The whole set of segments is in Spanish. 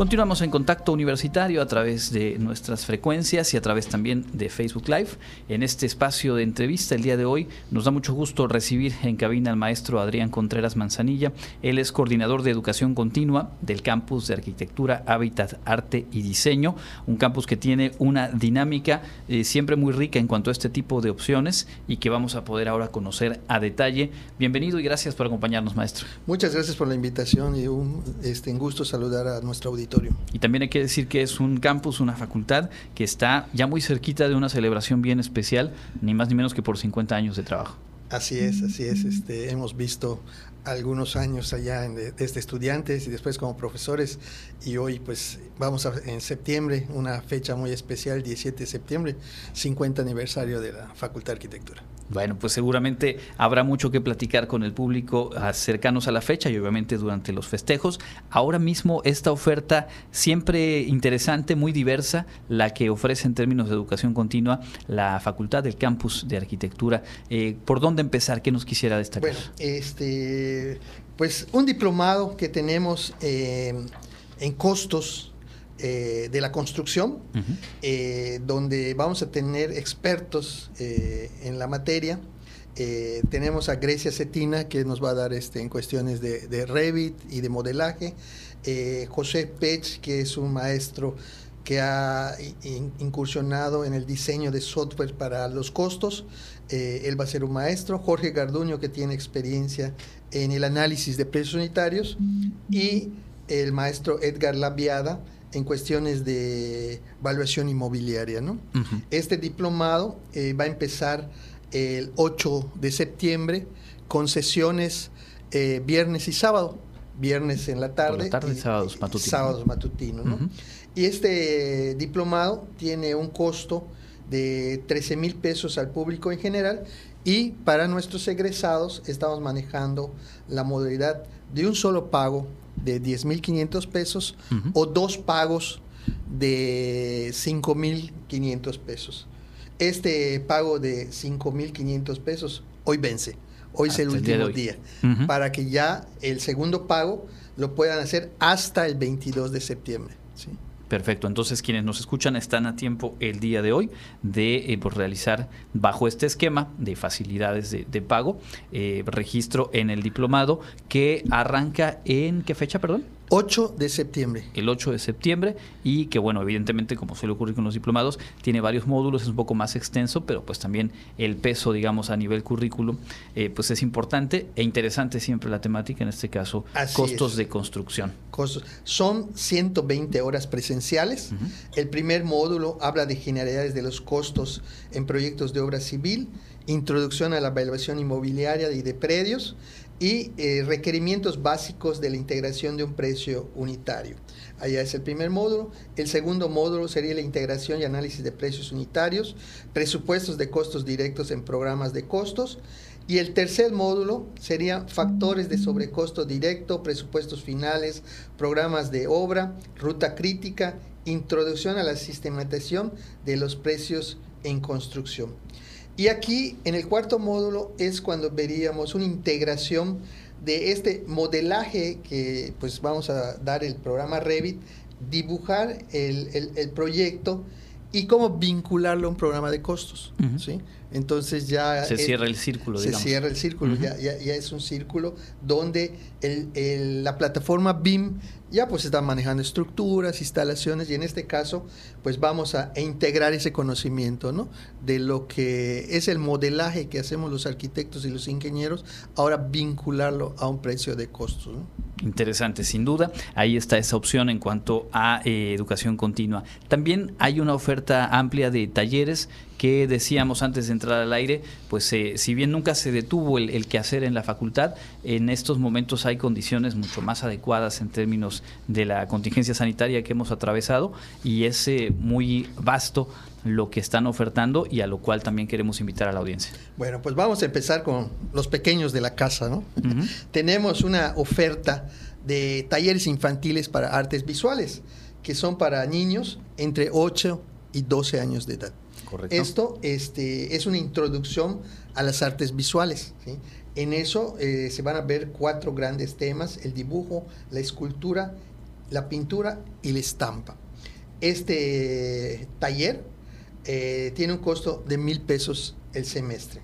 Continuamos en contacto universitario a través de nuestras frecuencias y a través también de Facebook Live. En este espacio de entrevista el día de hoy nos da mucho gusto recibir en cabina al maestro Adrián Contreras Manzanilla. Él es coordinador de educación continua del campus de arquitectura, hábitat, arte y diseño, un campus que tiene una dinámica eh, siempre muy rica en cuanto a este tipo de opciones y que vamos a poder ahora conocer a detalle. Bienvenido y gracias por acompañarnos, maestro. Muchas gracias por la invitación y un este, gusto saludar a nuestro auditorio. Y también hay que decir que es un campus, una facultad que está ya muy cerquita de una celebración bien especial, ni más ni menos que por 50 años de trabajo. Así es, así es. Este, hemos visto algunos años allá desde estudiantes y después como profesores y hoy pues vamos a, en septiembre, una fecha muy especial, 17 de septiembre, 50 aniversario de la Facultad de Arquitectura. Bueno, pues seguramente habrá mucho que platicar con el público cercanos a la fecha y obviamente durante los festejos. Ahora mismo esta oferta siempre interesante, muy diversa, la que ofrece en términos de educación continua la Facultad del Campus de Arquitectura. Eh, ¿Por dónde empezar? ¿Qué nos quisiera destacar? Bueno, este, pues un diplomado que tenemos eh, en costos eh, de la construcción, eh, donde vamos a tener expertos eh, en la materia. tenemos a Grecia Cetina, que nos va a dar este, en cuestiones de, Revit y de modelaje. José Pech, que es un maestro que ha incursionado en el diseño de software para los costos. Él va a ser un maestro. Jorge Garduño, que tiene experiencia en el análisis de precios unitarios. Y el maestro Edgar Labiada, en cuestiones de evaluación inmobiliaria. ¿no? Este diplomado eh, va a empezar el 8 de septiembre con sesiones eh, viernes y sábado. Viernes en la tarde. la tarde y, sábados matutinos. Sábados matutinos. ¿no? Y este diplomado tiene un costo de 13 mil pesos al público en general y para nuestros egresados estamos manejando la modalidad de un solo pago de 10.500 pesos o dos pagos de 5.500 pesos. Este pago de 5.500 pesos hoy vence, hoy es el último día, para que ya el segundo pago lo puedan hacer hasta el 22 de septiembre. Perfecto, entonces quienes nos escuchan están a tiempo el día de hoy de eh, realizar bajo este esquema de facilidades de, pago, eh, registro en el diplomado que arranca en qué fecha, perdón? 8 de septiembre. El 8 de septiembre y que bueno, evidentemente como suele ocurrir con los diplomados, tiene varios módulos, es un poco más extenso, pero pues también el peso, digamos, a nivel currículum, eh, pues es importante e interesante siempre la temática, en este caso, costos de construcción. Costos. Son 120 horas presenciales. El primer módulo habla de generalidades de los costos en proyectos de obra civil, introducción a la evaluación inmobiliaria y de predios y eh, requerimientos básicos de la integración de un precio unitario. Allá es el primer módulo. El segundo módulo sería la integración y análisis de precios unitarios, presupuestos de costos directos en programas de costos. Y el tercer módulo sería factores de sobrecosto directo, presupuestos finales, programas de obra, ruta crítica, introducción a la sistematización de los precios en construcción. Y aquí, en el cuarto módulo, es cuando veríamos una integración de este modelaje que pues vamos a dar el programa Revit, dibujar el, proyecto y cómo vincularlo a un programa de costos. ¿sí? Entonces ya... Se cierra el círculo, Se cierra el círculo, ya, ya, es un círculo donde el, la plataforma BIM ya pues está manejando estructuras, instalaciones y en este caso pues vamos a, integrar ese conocimiento, ¿no? De lo que es el modelaje que hacemos los arquitectos y los ingenieros, ahora vincularlo a un precio de costos, Interesante, sin duda. Ahí está esa opción en cuanto a eh, educación continua. También hay una oferta amplia de talleres que decíamos antes de entrar al aire, pues eh, si bien nunca se detuvo el, el quehacer en la facultad, en estos momentos hay condiciones mucho más adecuadas en términos de la contingencia sanitaria que hemos atravesado y es eh, muy vasto lo que están ofertando y a lo cual también queremos invitar a la audiencia. Bueno, pues vamos a empezar con los pequeños de la casa, ¿no? Tenemos una oferta de talleres infantiles para artes visuales, que son para niños entre 8 y 12 años de edad. Esto este, es una introducción a las artes visuales. En eso eh, se van a ver cuatro grandes temas, el dibujo, la escultura la pintura y la estampa. Este taller eh, tiene un costo de mil pesos el semestre.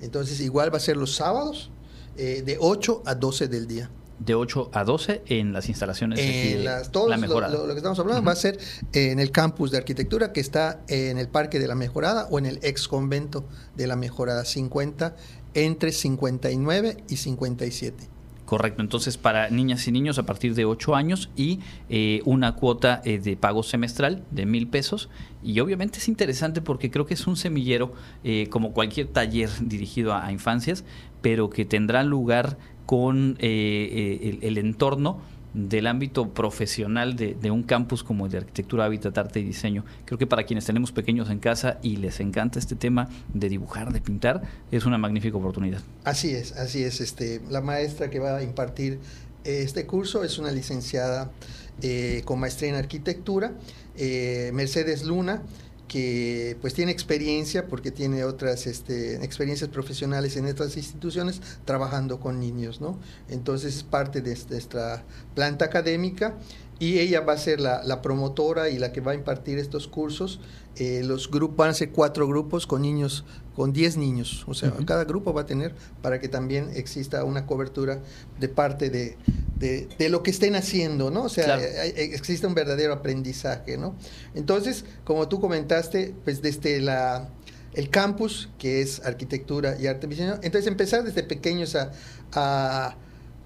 Entonces, igual va a ser los sábados eh, de 8 a 12 del día de 8 a 12 en las instalaciones de la mejorada. Lo, que estamos hablando va a ser en el campus de arquitectura que está en el Parque de la Mejorada o en el ex convento de la Mejorada 50 entre 59 y 57. Correcto, entonces para niñas y niños a partir de 8 años y eh, una cuota eh, de pago semestral de mil pesos. Y obviamente es interesante porque creo que es un semillero eh, como cualquier taller dirigido a, infancias, pero que tendrá lugar con el, el entorno del ámbito profesional de, un campus como el de arquitectura, hábitat, arte y diseño. Creo que para quienes tenemos pequeños en casa y les encanta este tema de dibujar, de pintar, es una magnífica oportunidad. Así es, así es. Este, la maestra que va a impartir este curso es una licenciada eh, con maestría en arquitectura, eh, Mercedes Luna que pues tiene experiencia porque tiene otras este, experiencias profesionales en otras instituciones trabajando con niños, ¿no? Entonces es parte de esta planta académica y ella va a ser la, promotora y la que va a impartir estos cursos. Eh, los grupos van a ser cuatro grupos con niños, con diez niños. O sea, cada grupo va a tener para que también exista una cobertura de parte de, de, lo que estén haciendo, ¿no? O sea, eh, eh, existe un verdadero aprendizaje, ¿no? Entonces, como tú comentaste, pues desde la el campus, que es arquitectura y arte diseño, entonces empezar desde pequeños a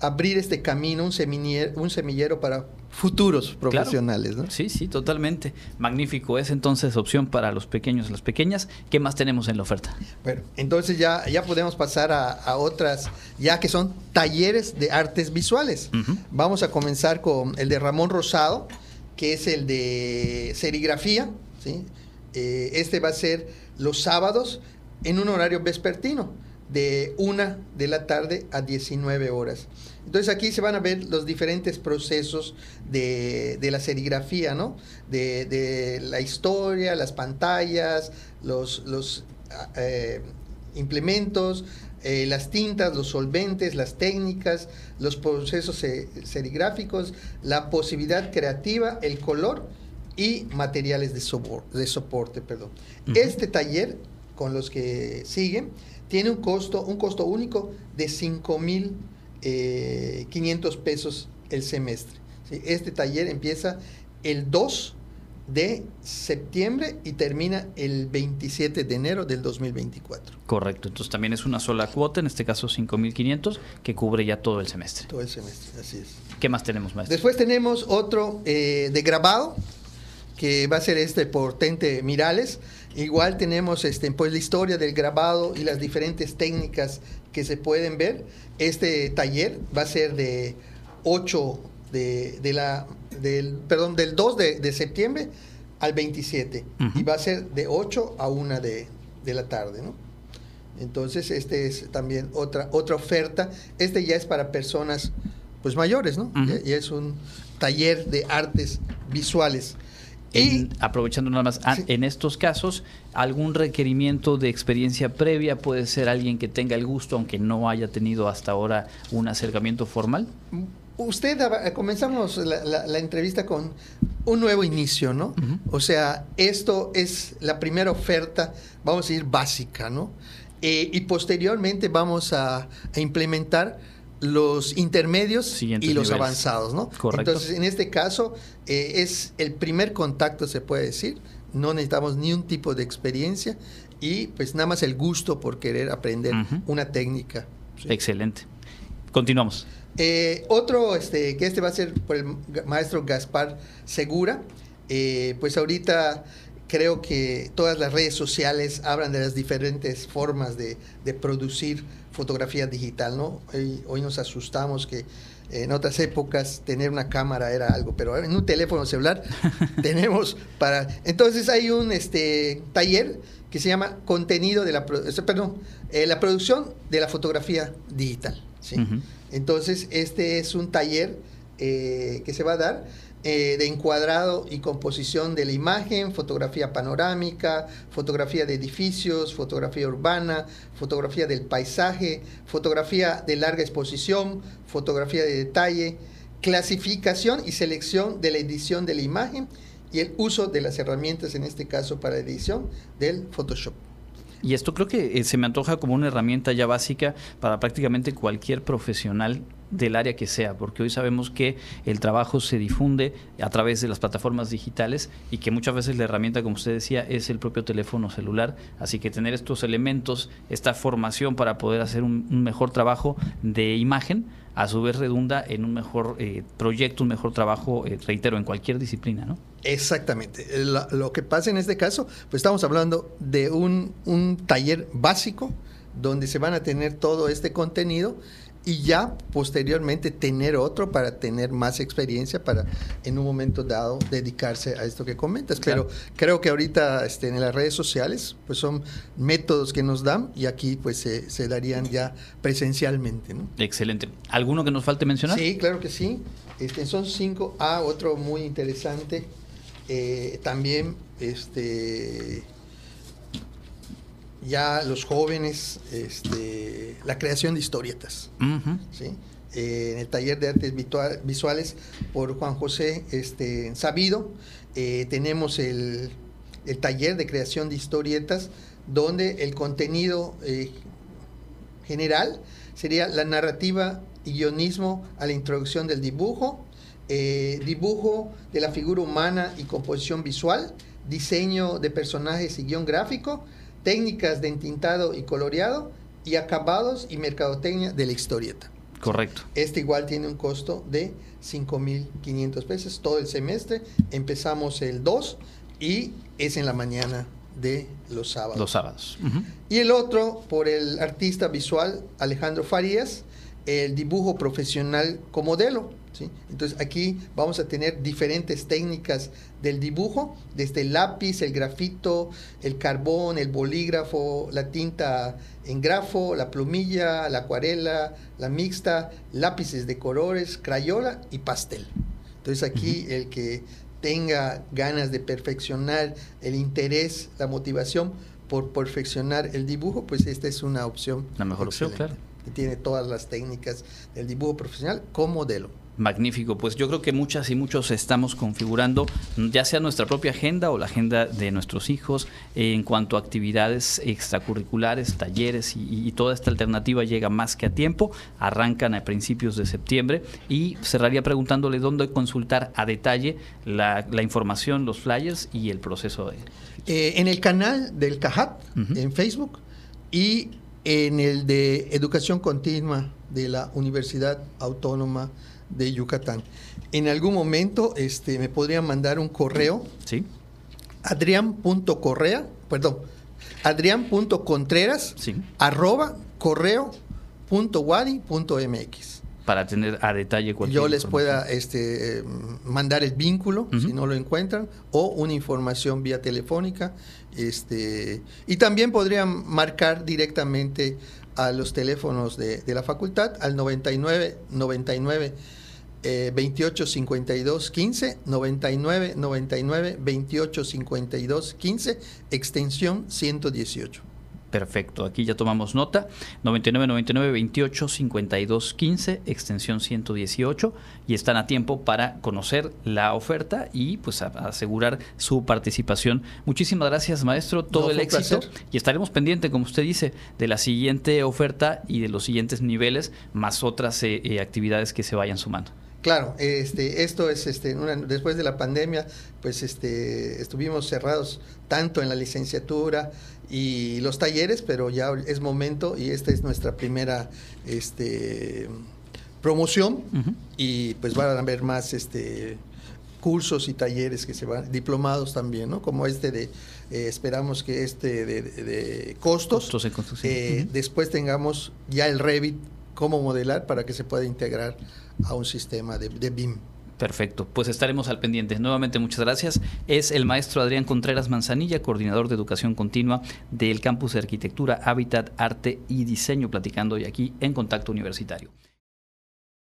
abrir este camino, un semillero, un semillero para futuros profesionales. ¿no? Sí, sí, totalmente. Magnífico. Es entonces opción para los pequeños y las pequeñas. ¿Qué más tenemos en la oferta? Bueno, entonces ya, ya podemos pasar a, otras, ya que son talleres de artes visuales. Vamos a comenzar con el de Ramón Rosado, que es el de serigrafía. ¿sí? Eh, este va a ser los sábados en un horario vespertino de una de la tarde a 19 horas. Entonces aquí se van a ver los diferentes procesos de, la serigrafía, ¿no? De, la historia, las pantallas, los, los eh, implementos, eh, las tintas, los solventes, las técnicas, los procesos serigráficos, la posibilidad creativa, el color y materiales de, de soporte. Perdón. Este taller, con los que siguen, tiene un costo, un costo único de 5 mil 500 eh, pesos el semestre. Este taller empieza el 2 de septiembre y termina el 27 de enero del 2024. Correcto, entonces también es una sola cuota, en este caso 5.500, que cubre ya todo el semestre. Todo el semestre, así es. ¿Qué más tenemos, maestro? Después tenemos otro eh, de grabado, que va a ser este por Tente Mirales. Igual tenemos este, pues, la historia del grabado y las diferentes técnicas que se pueden ver. Este taller va a ser de 8 de, la, del, perdón, del 2 de, septiembre al 27 y va a ser de 8 a 1 de, la tarde, ¿no? Entonces, este es también otra, otra oferta. Este ya es para personas pues mayores, ¿no? y es un taller de artes visuales aprovechando nada más, ah, en estos casos, algún requerimiento de experiencia previa puede ser alguien que tenga el gusto, aunque no haya tenido hasta ahora un acercamiento formal. Usted, comenzamos la, entrevista con un nuevo inicio, ¿no? O sea, esto es la primera oferta, vamos a decir, básica, ¿no? Eh, y posteriormente vamos a implementar los intermedios y los avanzados, ¿no? Correcto. Entonces, en este caso, eh, es el primer contacto, se puede decir. No necesitamos ni un tipo de experiencia y pues nada más el gusto por querer aprender una técnica. Excelente. Continuamos. Eh, otro, este, que este va a ser por el maestro Gaspar Segura, eh, pues ahorita creo que todas las redes sociales hablan de las diferentes formas de, de producir fotografía digital, ¿no? Hoy, nos asustamos que en otras épocas tener una cámara era algo, pero en un teléfono celular tenemos para... Entonces hay un este, taller que se llama contenido de la... Perdón, eh, la producción de la fotografía digital. ¿sí? Entonces este es un taller eh, que se va a dar eh, de encuadrado y composición de la imagen, fotografía panorámica, fotografía de edificios, fotografía urbana, fotografía del paisaje, fotografía de larga exposición, fotografía de detalle, clasificación y selección de la edición de la imagen y el uso de las herramientas, en este caso para edición, del Photoshop. Y esto creo que eh, se me antoja como una herramienta ya básica para prácticamente cualquier profesional del área que sea, porque hoy sabemos que el trabajo se difunde a través de las plataformas digitales y que muchas veces la herramienta, como usted decía, es el propio teléfono celular. Así que tener estos elementos, esta formación para poder hacer un, mejor trabajo de imagen, a su vez redunda en un mejor eh, proyecto, un mejor trabajo, eh, reitero, en cualquier disciplina, ¿no? Exactamente. Lo, que pasa en este caso, pues estamos hablando de un, un taller básico donde se van a tener todo este contenido y ya posteriormente tener otro para tener más experiencia para en un momento dado dedicarse a esto que comentas. Pero creo que ahorita este, en las redes sociales pues son métodos que nos dan y aquí pues se, darían ya presencialmente. ¿no? Excelente. ¿Alguno que nos falte mencionar? Sí, claro que sí. Este, son cinco. Ah, otro muy interesante. Eh, también este ya los jóvenes este, la creación de historietas. Eh, en el taller de artes visuales por Juan José este, Sabido eh, tenemos el, taller de creación de historietas donde el contenido eh, general sería la narrativa y guionismo a la introducción del dibujo, dibujo de la figura humana y composición visual, diseño de personajes y guion gráfico, técnicas de entintado y coloreado y acabados y mercadotecnia de la historieta. Correcto. Este igual tiene un costo de 5.500 pesos todo el semestre. Empezamos el 2 y es en la mañana de los sábados. Los sábados. Y el otro por el artista visual Alejandro Farías, el dibujo profesional como modelo. Entonces aquí vamos a tener diferentes técnicas del dibujo, desde el lápiz, el grafito, el carbón, el bolígrafo, la tinta en grafo, la plumilla, la acuarela, la mixta, lápices de colores, crayola y pastel. Entonces aquí el que tenga ganas de perfeccionar el interés, la motivación por perfeccionar el dibujo, pues esta es una opción. La mejor opción, claro. Que tiene todas las técnicas del dibujo profesional como modelo. Magnífico, pues yo creo que muchas y muchos estamos configurando ya sea nuestra propia agenda o la agenda de nuestros hijos en cuanto a actividades extracurriculares, talleres y, toda esta alternativa llega más que a tiempo, arrancan a principios de septiembre. Y cerraría preguntándole dónde consultar a detalle la, información, los flyers y el proceso de... Eh, en el canal del CAJAT en Facebook y en el de Educación Continua de la Universidad Autónoma de Yucatán. En algún momento este, me podrían mandar un correo. Sí. Adrián.correa, perdón, adrián.contreras, sí. arroba correo.wadi.mx. Para tener a detalle cualquier Yo les pueda este, mandar el vínculo, si no lo encuentran, o una información vía telefónica. Este, y también podrían marcar directamente a los teléfonos de, de la facultad al 99 99 28 52 15 99 99 28 52 15 extensión 118. Perfecto, aquí ya tomamos nota. 99 99 28 52 15, extensión 118 y están a tiempo para conocer la oferta y pues asegurar su participación. Muchísimas gracias, maestro, todo el éxito y estaremos pendientes, como usted dice, de la siguiente oferta y de los siguientes niveles más otras eh, eh, actividades que se vayan sumando. Claro, este, esto es este, después de la pandemia, pues este, estuvimos cerrados tanto en la licenciatura y los talleres, pero ya es momento y esta es nuestra primera este, promoción. Y pues van a haber más este, cursos y talleres que se van, diplomados también, ¿no? Como este de, eh, esperamos que este de, costos, eh, después tengamos ya el Revit cómo modelar para que se pueda integrar a un sistema de, BIM. Perfecto, pues estaremos al pendiente. Nuevamente muchas gracias. Es el maestro Adrián Contreras Manzanilla, coordinador de educación continua del Campus de Arquitectura, Hábitat, Arte y Diseño, platicando hoy aquí en Contacto Universitario.